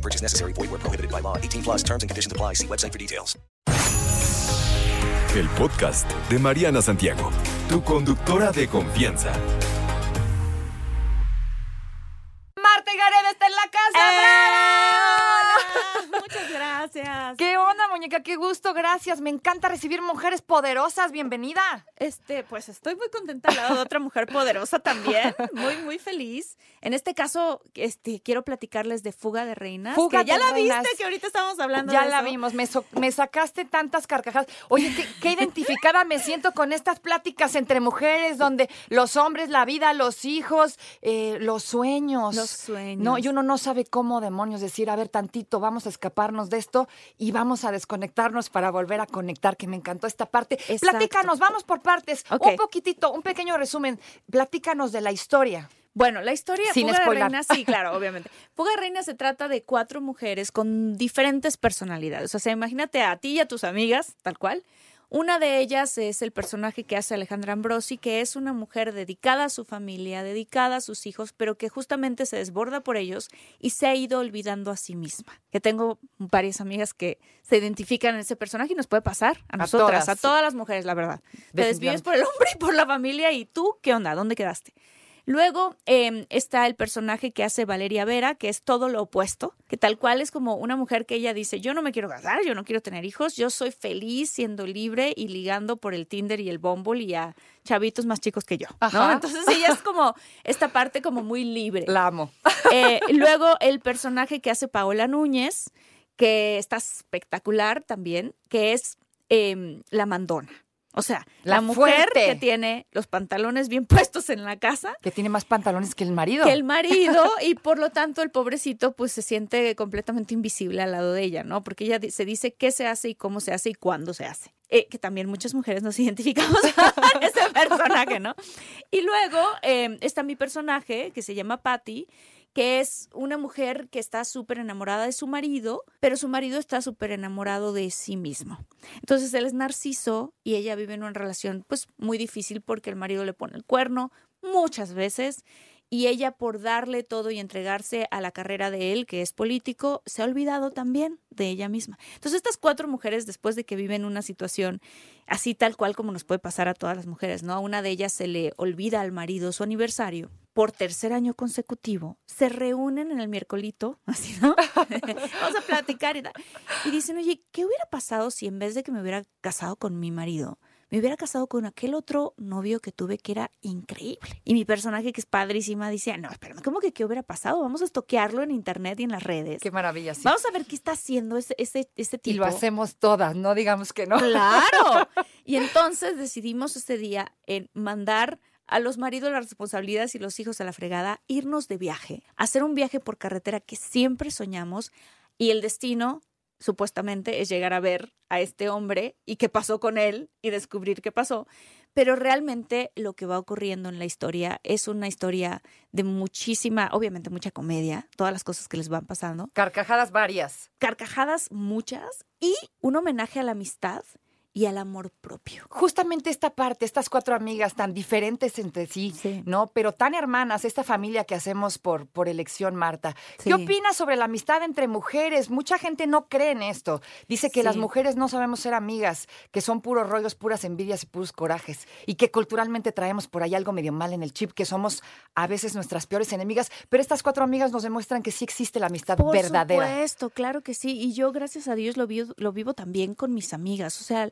Purchase necessary. Void where prohibited by law. 18 plus terms and conditions apply. See website for details. El podcast de Mariana Santiago, tu conductora de confianza. Muñeca? Qué gusto, gracias. Me encanta recibir mujeres poderosas. Bienvenida. Este, pues estoy muy contenta al lado de otra mujer poderosa también, muy muy feliz. En este caso, este quiero platicarles de Fuga de Reinas, Fuga que ya de la Reinas. viste que ahorita estamos hablando Ya de la eso. vimos, me, so- me sacaste tantas carcajadas. Oye, qué, qué identificada me siento con estas pláticas entre mujeres donde los hombres, la vida, los hijos, eh, los sueños. Los sueños. No, y uno no sabe cómo demonios decir, a ver, tantito, vamos a escaparnos de esto y vamos a desconectarnos para volver a conectar, que me encantó esta parte. Exacto. Platícanos, vamos por partes. Un poquitito, un pequeño resumen. Platícanos de la historia. Bueno, la historia Sin Fuga spoilar. de Reinas, sí, claro, obviamente. Fuga de Reinas se trata de cuatro mujeres con diferentes personalidades. O sea, imagínate a ti y a tus amigas, tal cual. Una de ellas es el personaje que hace Alejandra Ambrosi, que es una mujer dedicada a su familia, dedicada a sus hijos, pero que justamente se desborda por ellos y se ha ido olvidando a sí misma. Que tengo varias amigas que se identifican en ese personaje y nos puede pasar a, A nosotras, todas. a todas las mujeres, la verdad. Te desvives por el hombre y por la familia y tú, ¿qué onda? ¿Dónde quedaste? Luego eh, está el personaje que hace Valeria Vera, que es todo lo opuesto, que tal cual es como una mujer que ella dice, yo no me quiero casar, yo no quiero tener hijos, yo soy feliz siendo libre y ligando por el Tinder y el Bumble y a chavitos más chicos que yo, ¿no? Entonces ella es como esta parte como muy libre. La amo. Eh, luego el personaje que hace Paola Núñez, que está espectacular también, que es em, la mandona. O sea, la, La mujer fuerte. que tiene los pantalones bien puestos en la casa, Que tiene más pantalones que el marido. que el marido, y por lo tanto el pobrecito pues se siente completamente invisible al lado de ella, ¿no? Porque ella se dice qué se hace y cómo se hace y cuándo se hace. Eh, que también muchas mujeres nos identificamos con ese personaje, ¿no? Y luego eh, está mi personaje que se llama Patty, que es una mujer que está súper enamorada de su marido, pero su marido está súper enamorado de sí mismo. Entonces él es narciso y ella vive en una relación pues muy difícil porque el marido le pone el cuerno muchas veces y ella por darle todo y entregarse a la carrera de él, que es político, se ha olvidado también de ella misma. Entonces estas cuatro mujeres, después de que viven una situación así tal cual como nos puede pasar a todas las mujeres, ¿no? A una de ellas se le olvida al marido su aniversario. Por tercer año consecutivo, se reúnen en el miércolito, así, ¿no? Vamos a platicar y tal. Y dicen, oye, ¿qué hubiera pasado si en vez de que me hubiera casado con mi marido, me hubiera casado con aquel otro novio que tuve que era increíble. Y mi personaje, que es padrísima, dice, no, espérame, ¿cómo que qué hubiera pasado? Vamos a estoquearlo en internet y en las redes. Qué maravilla, sí. Vamos a ver qué está haciendo ese, ese, ese tipo. y lo hacemos todas, no digamos que no. Claro. Y entonces decidimos ese día en mandar a los maridos las responsabilidades y los hijos a la fregada, irnos de viaje, hacer un viaje por carretera que siempre soñamos y el destino supuestamente es llegar a ver a este hombre y qué pasó con él y descubrir qué pasó. Pero realmente lo que va ocurriendo en la historia es una historia de muchísima, obviamente mucha comedia, todas las cosas que les van pasando, Carcajadas varias. carcajadas muchas y un homenaje a la amistad y al amor propio. Justamente esta parte, estas cuatro amigas tan diferentes entre sí, Sí. ¿no? Pero tan hermanas, esta familia que hacemos por, por elección, Marta. Sí. ¿Qué opinas sobre la amistad entre mujeres? Mucha gente no cree en esto. Dice que Sí. las mujeres no sabemos ser amigas, que son puros rollos, puras envidias y puros corajes. Y que culturalmente traemos por ahí algo medio mal en el chip, que somos a veces nuestras peores enemigas. Pero estas cuatro amigas nos demuestran que sí existe la amistad Por verdadera. supuesto, claro que sí. Y yo, gracias a Dios, lo vivo, lo vivo también con mis amigas. O sea,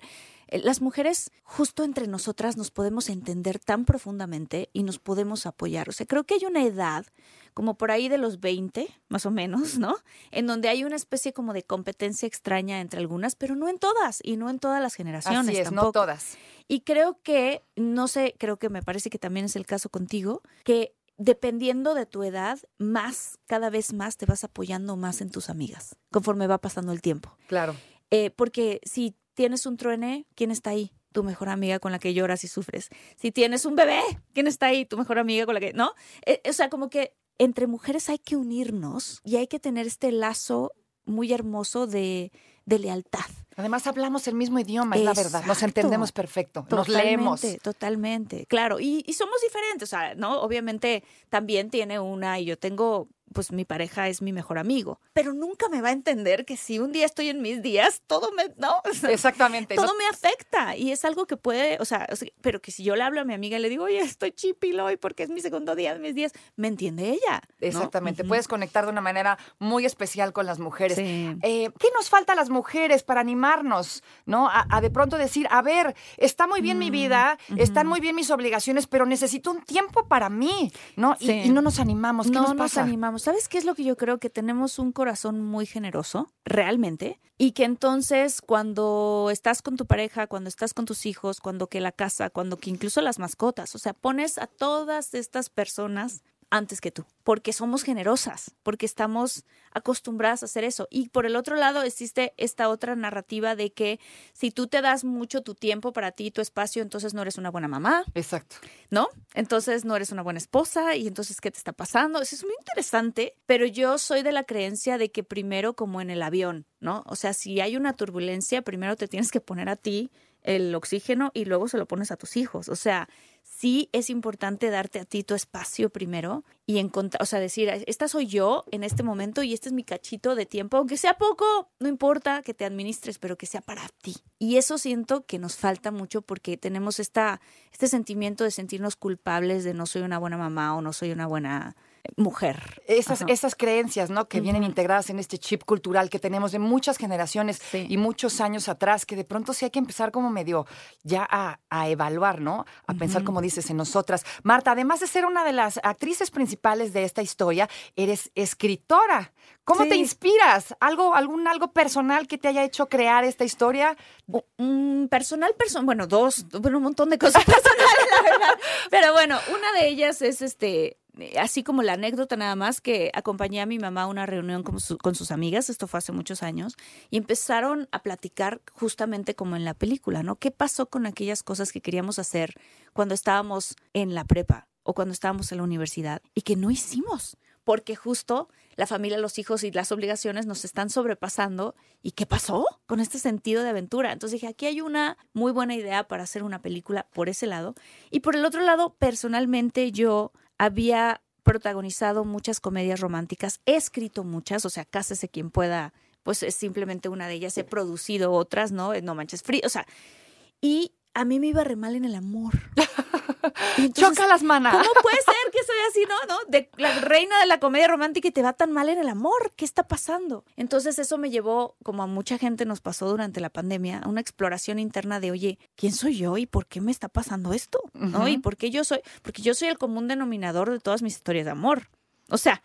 las mujeres, justo entre nosotras, nos podemos entender tan profundamente y nos podemos apoyar. O sea, creo que hay una edad, como por ahí de los 20, más o menos, ¿no? En donde hay una especie como de competencia extraña entre algunas, pero no en todas y no en todas las generaciones. Así es, no tampoco. todas. Y creo que, no sé, creo que me parece que también es el caso contigo, que dependiendo de tu edad, más, cada vez más te vas apoyando más en tus amigas, conforme va pasando el tiempo. Claro. Eh, porque si tienes un truene, ¿quién está ahí? Tu mejor amiga con la que lloras y sufres. Si tienes un bebé, ¿quién está ahí? Tu mejor amiga con la que, ¿no? Eh, o sea, como que entre mujeres hay que unirnos y hay que tener este lazo muy hermoso de, de lealtad. Además hablamos el mismo idioma, es la verdad. Nos entendemos perfecto, nos leemos. Totalmente, claro. Y, y somos diferentes, o sea, ¿no? Obviamente también tiene una, y yo tengo, pues mi pareja es mi mejor amigo, pero nunca me va a entender que si un día estoy en mis días, todo me, ¿no? O sea, Exactamente. todo no- me afecta y es algo que puede, o sea, o sea, pero que si yo le hablo a mi amiga y le digo, oye, estoy chipil hoy porque es mi segundo día de mis días, me entiende ella. ¿no? Exactamente. Puedes conectar de una manera muy especial con las mujeres. Sí. Eh, ¿Qué nos falta a las mujeres para animarnos? ¿No? A, a de pronto decir, a ver, está muy bien Mm, mi vida, están muy bien mis obligaciones, pero necesito un tiempo para mí, ¿no? Y- Sí. Y, no nos animamos. ¿Qué no nos pasa? animamos. ¿Sabes qué es lo que yo creo? Que tenemos un corazón muy generoso, realmente, y que entonces cuando estás con tu pareja, cuando estás con tus hijos, cuando que la casa, cuando que incluso las mascotas, o sea, pones a todas estas personas antes que tú, porque somos generosas, porque estamos acostumbradas a hacer eso. Y por el otro lado existe esta otra narrativa de que si tú te das mucho tu tiempo para ti, tu espacio, entonces no eres una buena mamá, Exacto. ¿no? Entonces no eres una buena esposa y entonces ¿qué te está pasando? Eso es muy interesante, pero yo soy de la creencia de que primero como en el avión, ¿no? O sea, si hay una turbulencia, primero te tienes que poner a ti el oxígeno y luego se lo pones a tus hijos. O sea, sí es importante darte a ti tu espacio primero y encontrar, o sea, decir, esta soy yo en este momento y este es mi cachito de tiempo, aunque sea poco, no importa que te administres, pero que sea para ti. Y eso siento que nos falta mucho porque tenemos esta, este sentimiento de sentirnos culpables de no soy una buena mamá o no soy una buena mujer. Esas, Ajá. esas creencias, ¿no? Que vienen integradas en este chip cultural que tenemos de muchas generaciones Sí. y muchos años atrás, que de pronto sí hay que empezar como medio ya a, a evaluar, ¿no? A pensar, como dices, en nosotras. Marta, además de ser una de las actrices principales de esta historia, eres escritora. ¿Cómo te inspiras? ¿Algo, algún algo personal que te haya hecho crear esta historia? Mm, personal, person bueno, dos, bueno, un montón de cosas personales, la verdad. Pero bueno, una de ellas es este, así como la anécdota nada más, que acompañé a mi mamá a una reunión con, su- con sus amigas, esto fue hace muchos años, y empezaron a platicar justamente como en la película, ¿no? ¿Qué pasó con aquellas cosas que queríamos hacer cuando estábamos en la prepa o cuando estábamos en la universidad y que no hicimos? Porque justo la familia, los hijos y las obligaciones nos están sobrepasando. ¿Y qué pasó con este sentido de aventura? Entonces dije, aquí hay una muy buena idea para hacer una película por ese lado. Y por el otro lado, personalmente yo había protagonizado muchas comedias románticas, he escrito muchas, o sea, cásese quien pueda, pues es simplemente una de ellas, he producido otras, ¿no? No manches frío, o sea, y a mí me iba re mal en el amor. Entonces, Choca las manas. ¿Cómo puede ser que soy así, no? ¿No? De la reina de la comedia romántica y te va tan mal en el amor. ¿Qué está pasando? Entonces eso me llevó, como a mucha gente nos pasó durante la pandemia, a una exploración interna de, oye, ¿quién soy yo y por qué me está pasando esto? ¿No? Y por qué yo soy, porque yo soy el común denominador de todas mis historias de amor. O sea,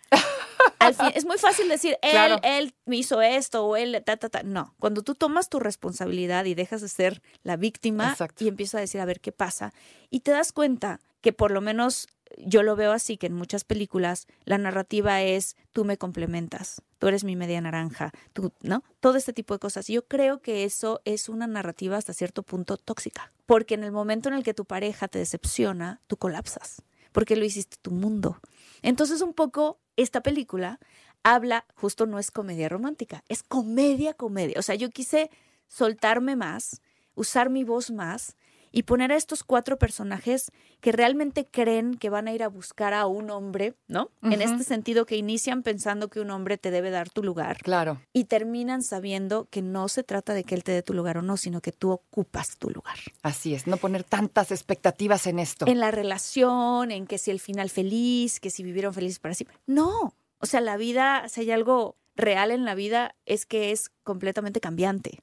al fin, es muy fácil decir, él, Claro. él me hizo esto o él, ta, ta, ta. No, cuando tú tomas tu responsabilidad y dejas de ser la víctima Exacto. y empiezas a decir, a ver qué pasa, y te das cuenta que por lo menos yo lo veo así, que en muchas películas la narrativa es, tú me complementas, tú eres mi media naranja, tú, ¿no? Todo este tipo de cosas. Yo creo que eso es una narrativa hasta cierto punto tóxica, porque en el momento en el que tu pareja te decepciona, tú colapsas, porque lo hiciste tu mundo. Entonces un poco esta película habla, justo no es comedia romántica, es comedia, comedia. O sea, yo quise soltarme más, usar mi voz más y poner a estos cuatro personajes que realmente creen que van a ir a buscar a un hombre, ¿no? En este sentido que inician pensando que un hombre te debe dar tu lugar Claro. y terminan sabiendo que no se trata de que él te dé tu lugar o no, sino que tú ocupas tu lugar. Así es, no poner tantas expectativas en esto. En la relación, en que si el final feliz, que si vivieron felices para siempre. No. O sea, la vida, si hay algo real en la vida, es que es completamente cambiante.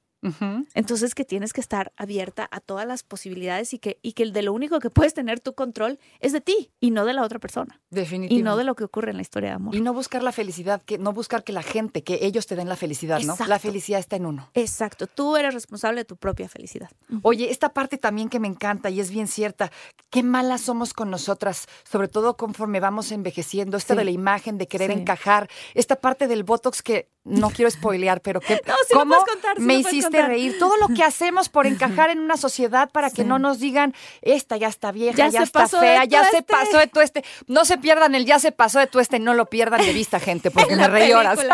Entonces que tienes que estar abierta a todas las posibilidades y que, y que de lo único que puedes tener tu control es de ti y no de la otra persona. Definitivamente. Y no de lo que ocurre en la historia de amor. Y no buscar la felicidad, que no buscar que la gente, que ellos te den la felicidad, ¿no? Exacto. La felicidad está en uno. Exacto, tú eres responsable de tu propia felicidad. Oye, esta parte también que me encanta y es bien cierta, qué malas somos con nosotras, sobre todo conforme vamos envejeciendo, esta Sí. de la imagen, de querer Sí. encajar, esta parte del Botox que no quiero spoilear, pero que No, cómo contar, me hiciste contar. reír. Todo lo que hacemos por encajar en una sociedad para que no nos digan, esta ya está vieja, Ya ya, se está pasó fea, ya se tueste". pasó de tueste. No se pierdan el ya se pasó de tueste, no lo pierdan de vista, gente, porque me reí horas.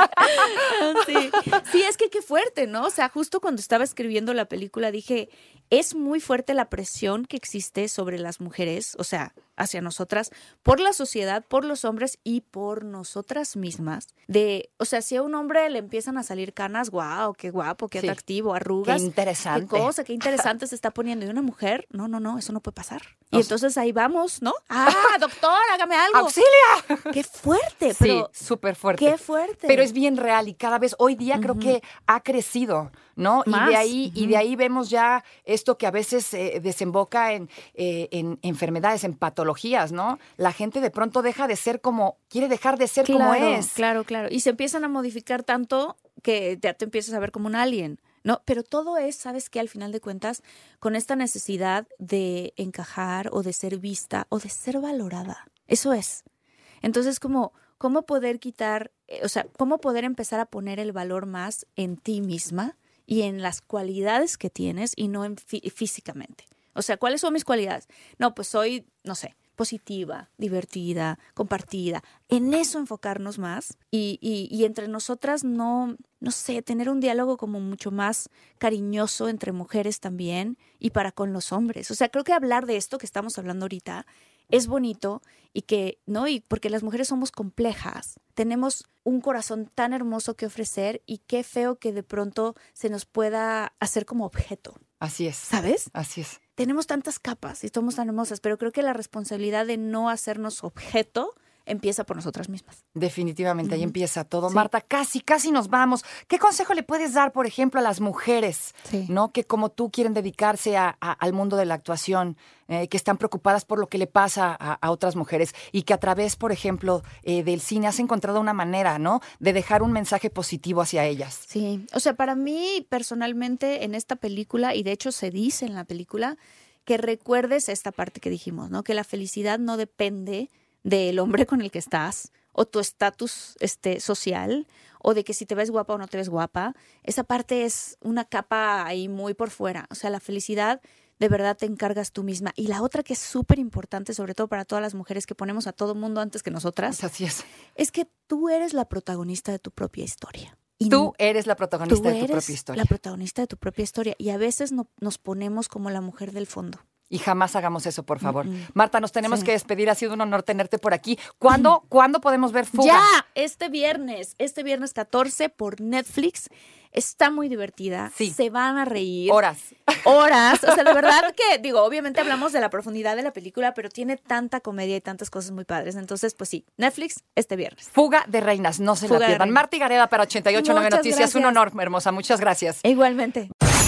Sí, es que qué fuerte, ¿no? O sea, justo cuando estaba escribiendo la película dije, es muy fuerte la presión que existe sobre las mujeres, o sea, hacia nosotras, por la sociedad, por los hombres y por nosotras mismas. De, o sea, si a un hombre le empiezan a salir canas, guau, qué guapo, qué Sí. atractivo, arrugas. Qué interesante. Qué cosa, qué interesante se está poniendo. Y una mujer, no, no, no, eso no puede pasar. Y entonces ahí vamos, ¿no? Ah, doctor, hágame algo. ¡Auxilia! Qué fuerte, Sí, pero súper fuerte. qué fuerte. Pero es bien real y cada vez hoy día creo que ha crecido, ¿no? Y de ahí y de ahí vemos ya esto que a veces eh, desemboca en, eh, en enfermedades, en patologías, ¿no? La gente de pronto deja de ser como quiere dejar de ser como es. Claro, claro. Y se empiezan a modificar tanto que ya te empiezas a ver como un alien. No, pero todo es, ¿sabes qué? Al final de cuentas, con esta necesidad de encajar o de ser vista o de ser valorada. Eso es. Entonces, como, ¿cómo poder quitar, eh, o sea, cómo poder empezar a poner el valor más en ti misma y en las cualidades que tienes y no en fí- físicamente? O sea, ¿cuáles son mis cualidades? No, pues soy, no sé, positiva, divertida, compartida. En eso enfocarnos más y, y- y entre nosotras no, no sé, tener un diálogo como mucho más cariñoso entre mujeres también y para con los hombres. O sea, creo que hablar de esto que estamos hablando ahorita es bonito y que, ¿no? Y porque las mujeres somos complejas, tenemos un corazón tan hermoso que ofrecer y qué feo que de pronto se nos pueda hacer como objeto, Así es. ¿sabes? Así es. tenemos tantas capas y somos tan hermosas, pero creo que la responsabilidad de no hacernos objeto empieza por nosotras mismas. Definitivamente, ahí empieza todo. Sí. Marta, casi, casi nos vamos. ¿Qué consejo le puedes dar, por ejemplo, a las mujeres, Sí. ¿no? Que como tú quieren dedicarse a- a- al mundo de la actuación, eh, que están preocupadas por lo que le pasa a, a otras mujeres y que a través, por ejemplo, eh, del cine has encontrado una manera, ¿no? De dejar un mensaje positivo hacia ellas. Sí, o sea, para mí personalmente en esta película, y de hecho se dice en la película, que recuerdes esta parte que dijimos, ¿no? Que la felicidad no depende del hombre con el que estás o tu estatus este, social o de que si te ves guapa o no te ves guapa. Esa parte es una capa ahí muy por fuera. O sea, la felicidad de verdad te encargas tú misma. Y la otra que es súper importante, sobre todo para todas las mujeres que ponemos a todo mundo antes que nosotras, Así es. es que tú eres la protagonista de tu propia historia. Y Tú eres la Tú protagonista de tu eres propia historia. la protagonista de tu propia historia y a veces no- nos ponemos como la mujer del fondo. Y jamás hagamos eso, por favor. Mm, mm. Marta, nos tenemos Sí. que despedir. Ha sido un honor tenerte por aquí. ¿Cuándo, ¿cuándo podemos ver Fuga? Ya, este viernes, este viernes 14 por Netflix. Está muy divertida. Sí. Se van a reír. Horas. Horas. O sea, de verdad que, digo, obviamente hablamos de la profundidad de la película, pero tiene tanta comedia y tantas cosas muy padres. Entonces, pues sí, Netflix este viernes. Fuga de Reinas, no se Fuga la pierdan. Marta y Gareda para 889 Muchas Noticias. Un gracias. honor, hermosa. Muchas gracias. Igualmente.